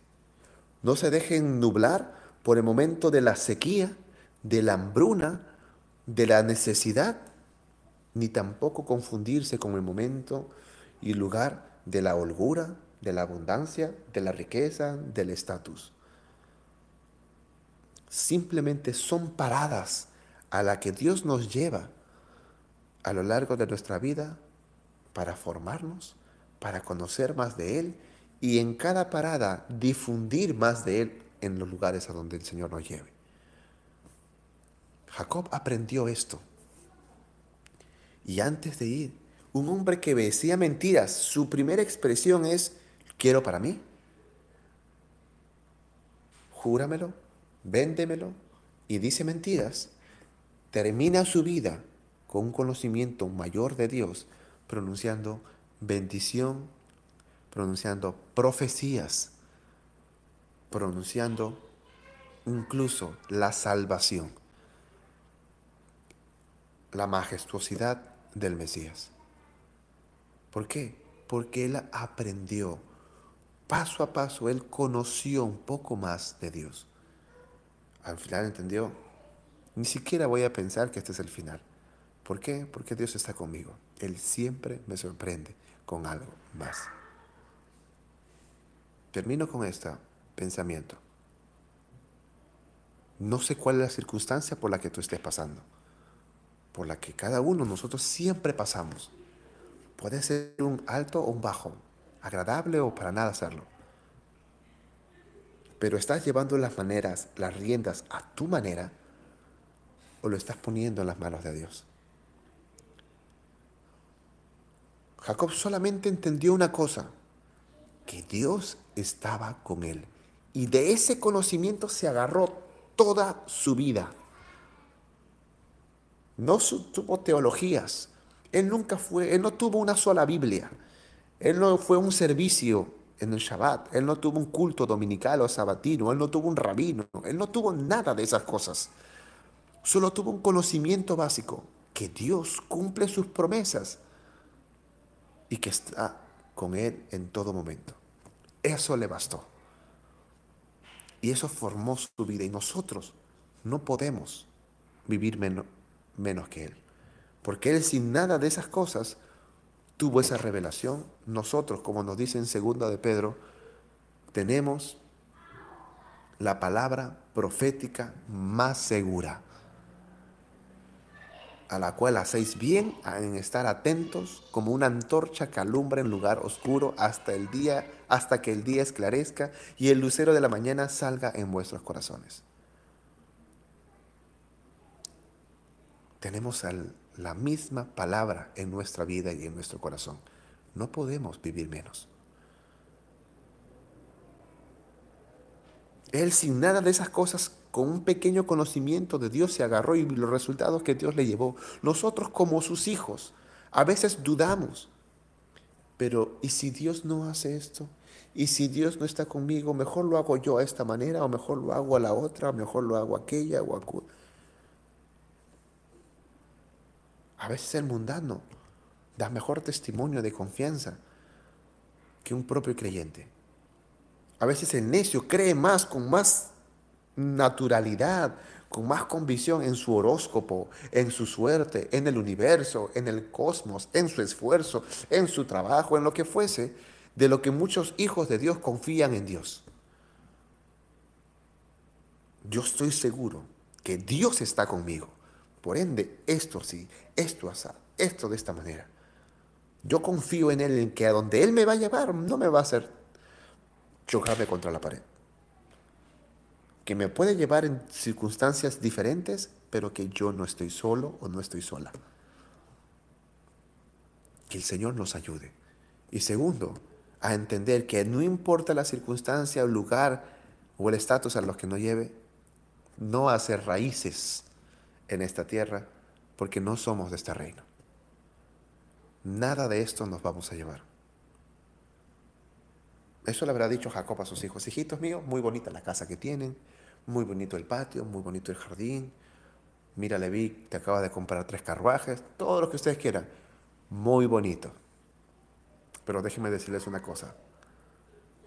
No se dejen nublar por el momento de la sequía, de la hambruna, de la necesidad, ni tampoco confundirse con el momento y lugar de la holgura, de la abundancia, de la riqueza, del estatus. Simplemente son paradas a la que Dios nos lleva a lo largo de nuestra vida para formarnos, para conocer más de Él y en cada parada difundir más de Él en los lugares a donde el Señor nos lleve. Jacob aprendió esto. Y antes de ir, un hombre que decía mentiras, su primera expresión es, quiero para mí. Júramelo, véndemelo y dice mentiras. Termina su vida con un conocimiento mayor de Dios, pronunciando bendición, pronunciando profecías, pronunciando incluso la salvación, la majestuosidad del Mesías. ¿Por qué? Porque él aprendió paso a paso, él conoció un poco más de Dios. Al final entendió, ni siquiera voy a pensar que este es el final. ¿Por qué? Porque Dios está conmigo. Él siempre me sorprende con algo más. Termino con este pensamiento. No sé cuál es la circunstancia por la que tú estés pasando, por la que cada uno de nosotros siempre pasamos. Puede ser un alto o un bajo, agradable o para nada hacerlo. Pero estás llevando las maneras, las riendas a tu manera o lo estás poniendo en las manos de Dios. Jacob solamente entendió una cosa, que Dios estaba con él. Y de ese conocimiento se agarró toda su vida. No tuvo teologías. Él nunca fue, él no tuvo una sola Biblia. Él no fue un servicio en el Shabbat. Él no tuvo un culto dominical o sabatino. Él no tuvo un rabino. Él no tuvo nada de esas cosas. Solo tuvo un conocimiento básico, que Dios cumple sus promesas y que está con él en todo momento. Eso le bastó. Y eso formó su vida. Y nosotros no podemos vivir menos, menos que Él. Porque Él sin nada de esas cosas tuvo esa revelación. Nosotros, como nos dice en segunda de Pedro, tenemos la palabra profética más segura a la cual hacéis bien en estar atentos como una antorcha que alumbra en lugar oscuro hasta el día, hasta que el día esclarezca y el lucero de la mañana salga en vuestros corazones. Tenemos la misma palabra en nuestra vida y en nuestro corazón. No podemos vivir menos. Él sin nada de esas cosas con un pequeño conocimiento de Dios se agarró y los resultados que Dios le llevó. Nosotros como sus hijos a veces dudamos, pero ¿y si Dios no hace esto? ¿Y si Dios no está conmigo? Mejor lo hago yo a esta manera, o mejor lo hago a la otra, o mejor lo hago a aquella o a... A veces el mundano da mejor testimonio de confianza que un propio creyente. A veces el necio cree más, con más naturalidad, con más convicción en su horóscopo, en su suerte, en el universo, en el cosmos, en su esfuerzo, en su trabajo, en lo que fuese, de lo que muchos hijos de Dios confían en Dios. Yo estoy seguro que Dios está conmigo. Por ende, esto sí, esto así, esto de esta manera. Yo confío en Él, en que a donde Él me va a llevar no me va a hacer chocarme contra la pared que me puede llevar en circunstancias diferentes, pero que yo no estoy solo o no estoy sola. Que el Señor nos ayude. Y segundo, a entender que no importa la circunstancia, el lugar o el estatus a los que nos lleve, no hacer raíces en esta tierra, porque no somos de este reino. Nada de esto nos vamos a llevar. Eso le habrá dicho Jacob a sus hijos, hijitos míos, muy bonita la casa que tienen, muy bonito el patio, muy bonito el jardín. Mira, Levi, te acaba de comprar tres carruajes, todo lo que ustedes quieran. Muy bonito. Pero déjenme decirles una cosa.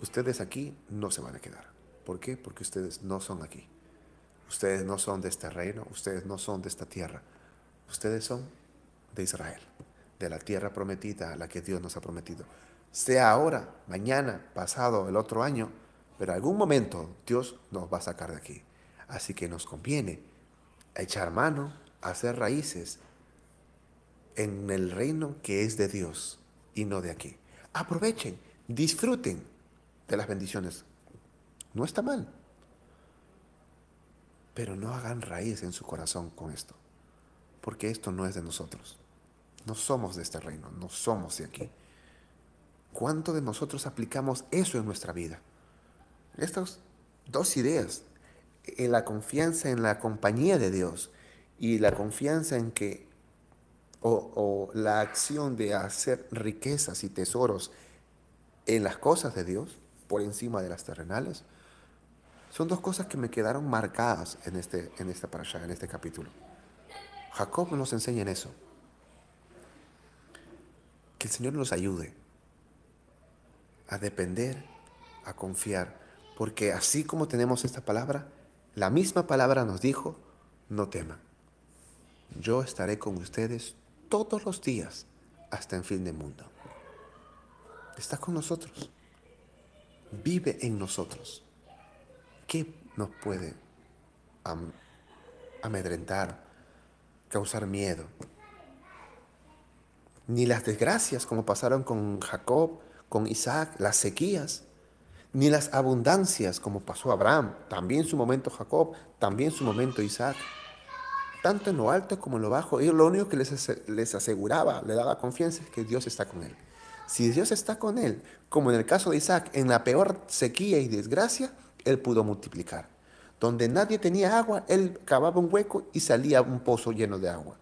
Ustedes aquí no se van a quedar. ¿Por qué? Porque ustedes no son aquí. Ustedes no son de este reino, ustedes no son de esta tierra. Ustedes son de Israel, de la tierra prometida, la que Dios nos ha prometido. Sea ahora, mañana, pasado, el otro año, pero algún momento Dios nos va a sacar de aquí. Así que nos conviene echar mano, hacer raíces en el reino que es de Dios y no de aquí. Aprovechen, disfruten de las bendiciones. No está mal. Pero no hagan raíz en su corazón con esto. Porque esto no es de nosotros. No somos de este reino, no somos de aquí. ¿Cuánto de nosotros aplicamos eso en nuestra vida? Estas dos ideas, la confianza en la compañía de Dios y la confianza en que, o, o la acción de hacer riquezas y tesoros en las cosas de Dios por encima de las terrenales, son dos cosas que me quedaron marcadas en, este, en esta parasha, en este capítulo. Jacob nos enseña en eso. Que el Señor nos ayude a depender, a confiar, porque así como tenemos esta palabra, la misma palabra nos dijo, no teman. Yo estaré con ustedes todos los días hasta el fin del mundo. Está con nosotros. Vive en nosotros. ¿Qué nos puede amedrentar, causar miedo? Ni las desgracias como pasaron con Jacob, con Isaac, las sequías, ni las abundancias como pasó Abraham, también su momento Jacob, también su momento Isaac. Tanto en lo alto como en lo bajo, y lo único que les, les aseguraba, le daba confianza es que Dios está con él. Si Dios está con él, como en el caso de Isaac, en la peor sequía y desgracia, él pudo multiplicar. Donde nadie tenía agua, él cavaba un hueco y salía un pozo lleno de agua.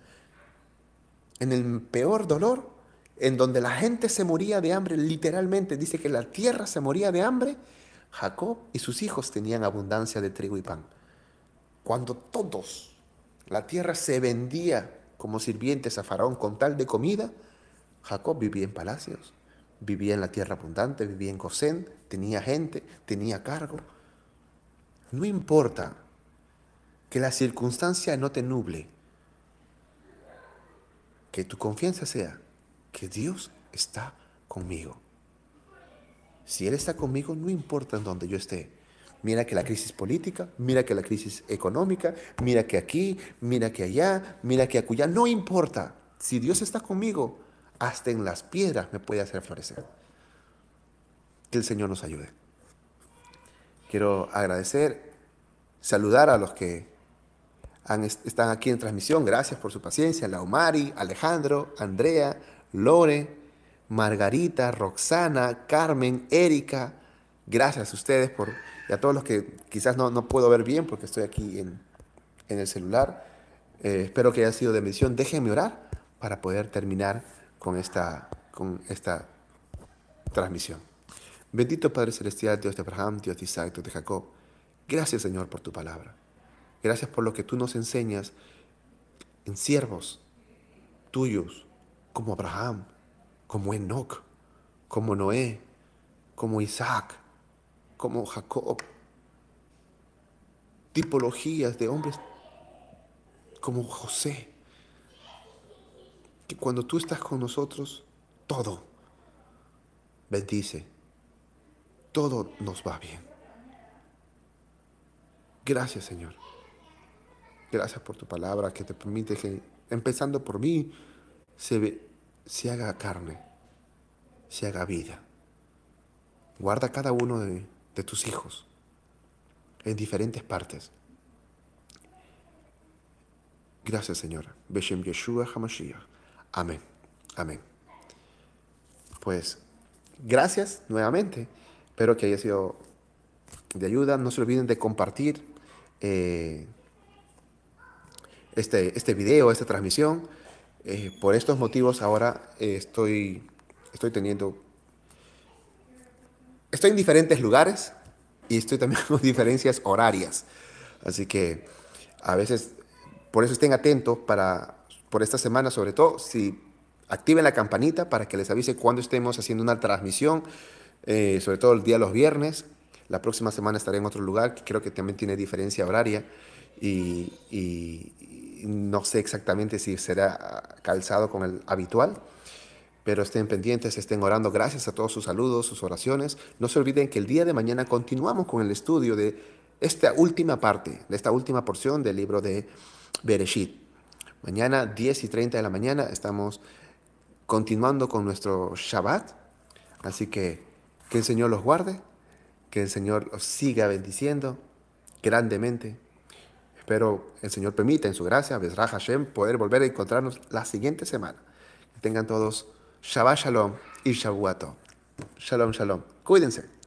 En el peor dolor, en donde la gente se moría de hambre, literalmente dice que la tierra se moría de hambre, Jacob y sus hijos tenían abundancia de trigo y pan. Cuando todos, la tierra se vendía como sirvientes a Faraón con tal de comida, Jacob vivía en palacios, vivía en la tierra abundante, vivía en Gosén, tenía gente, tenía cargo. No importa que la circunstancia no te nuble, que tu confianza sea que Dios está conmigo. Si Él está conmigo, no importa en donde yo esté. Mira que la crisis política, mira que la crisis económica, mira que aquí, mira que allá, mira que acullá, no importa. Si Dios está conmigo, hasta en las piedras me puede hacer florecer. Que el Señor nos ayude. Quiero agradecer, saludar a los que están aquí en transmisión. Gracias por su paciencia. Laumari, Alejandro, Andrea, Lore, Margarita, Roxana, Carmen, Erika. Gracias a ustedes por, y a todos los que quizás no, no puedo ver bien porque estoy aquí en, el celular. Eh, espero que haya sido de bendición. Déjenme orar para poder terminar con esta, con esta transmisión. Bendito Padre Celestial, Dios de Abraham, Dios de Isaac, Dios de Jacob. Gracias Señor por tu palabra. Gracias por lo que tú nos enseñas en siervos tuyos, como Abraham, como Enoch, como Noé, como Isaac, como Jacob. Tipologías de hombres como José. Que cuando tú estás con nosotros, todo bendice todo nos va bien. Gracias, Señor. Gracias por tu palabra que te permite que, empezando por mí, se, se haga carne, se haga vida. Guarda cada uno de, tus hijos en diferentes partes. Gracias, Señor. HaMashiach. Amén. Amén. Pues, gracias nuevamente. Espero que haya sido de ayuda. No se olviden de compartir eh, este, este video, esta transmisión. Eh, por estos motivos ahora eh, estoy, estoy teniendo... Estoy en diferentes lugares y estoy también con diferencias horarias. Así que a veces, por eso estén atentos para, por esta semana sobre todo, si activen la campanita para que les avise cuando estemos haciendo una transmisión eh, sobre todo el día los viernes. La próxima semana estaré en otro lugar que creo que también tiene diferencia horaria y, no sé exactamente si será calzado con el habitual. pero estén pendientes, estén orando. Gracias a todos sus saludos, sus oraciones. No se olviden que el día de mañana continuamos con el estudio de esta última parte, de esta última porción del libro de Bereshit. Mañana, 10 y 30 de la mañana, estamos continuando con nuestro Shabbat. Así que que el Señor los guarde, que el Señor los siga bendiciendo grandemente. Espero el Señor permita en su gracia, Bezrah Hashem, poder volver a encontrarnos la siguiente semana. Que tengan todos Shabbat Shalom y Shavuato. Shalom, shalom. Cuídense.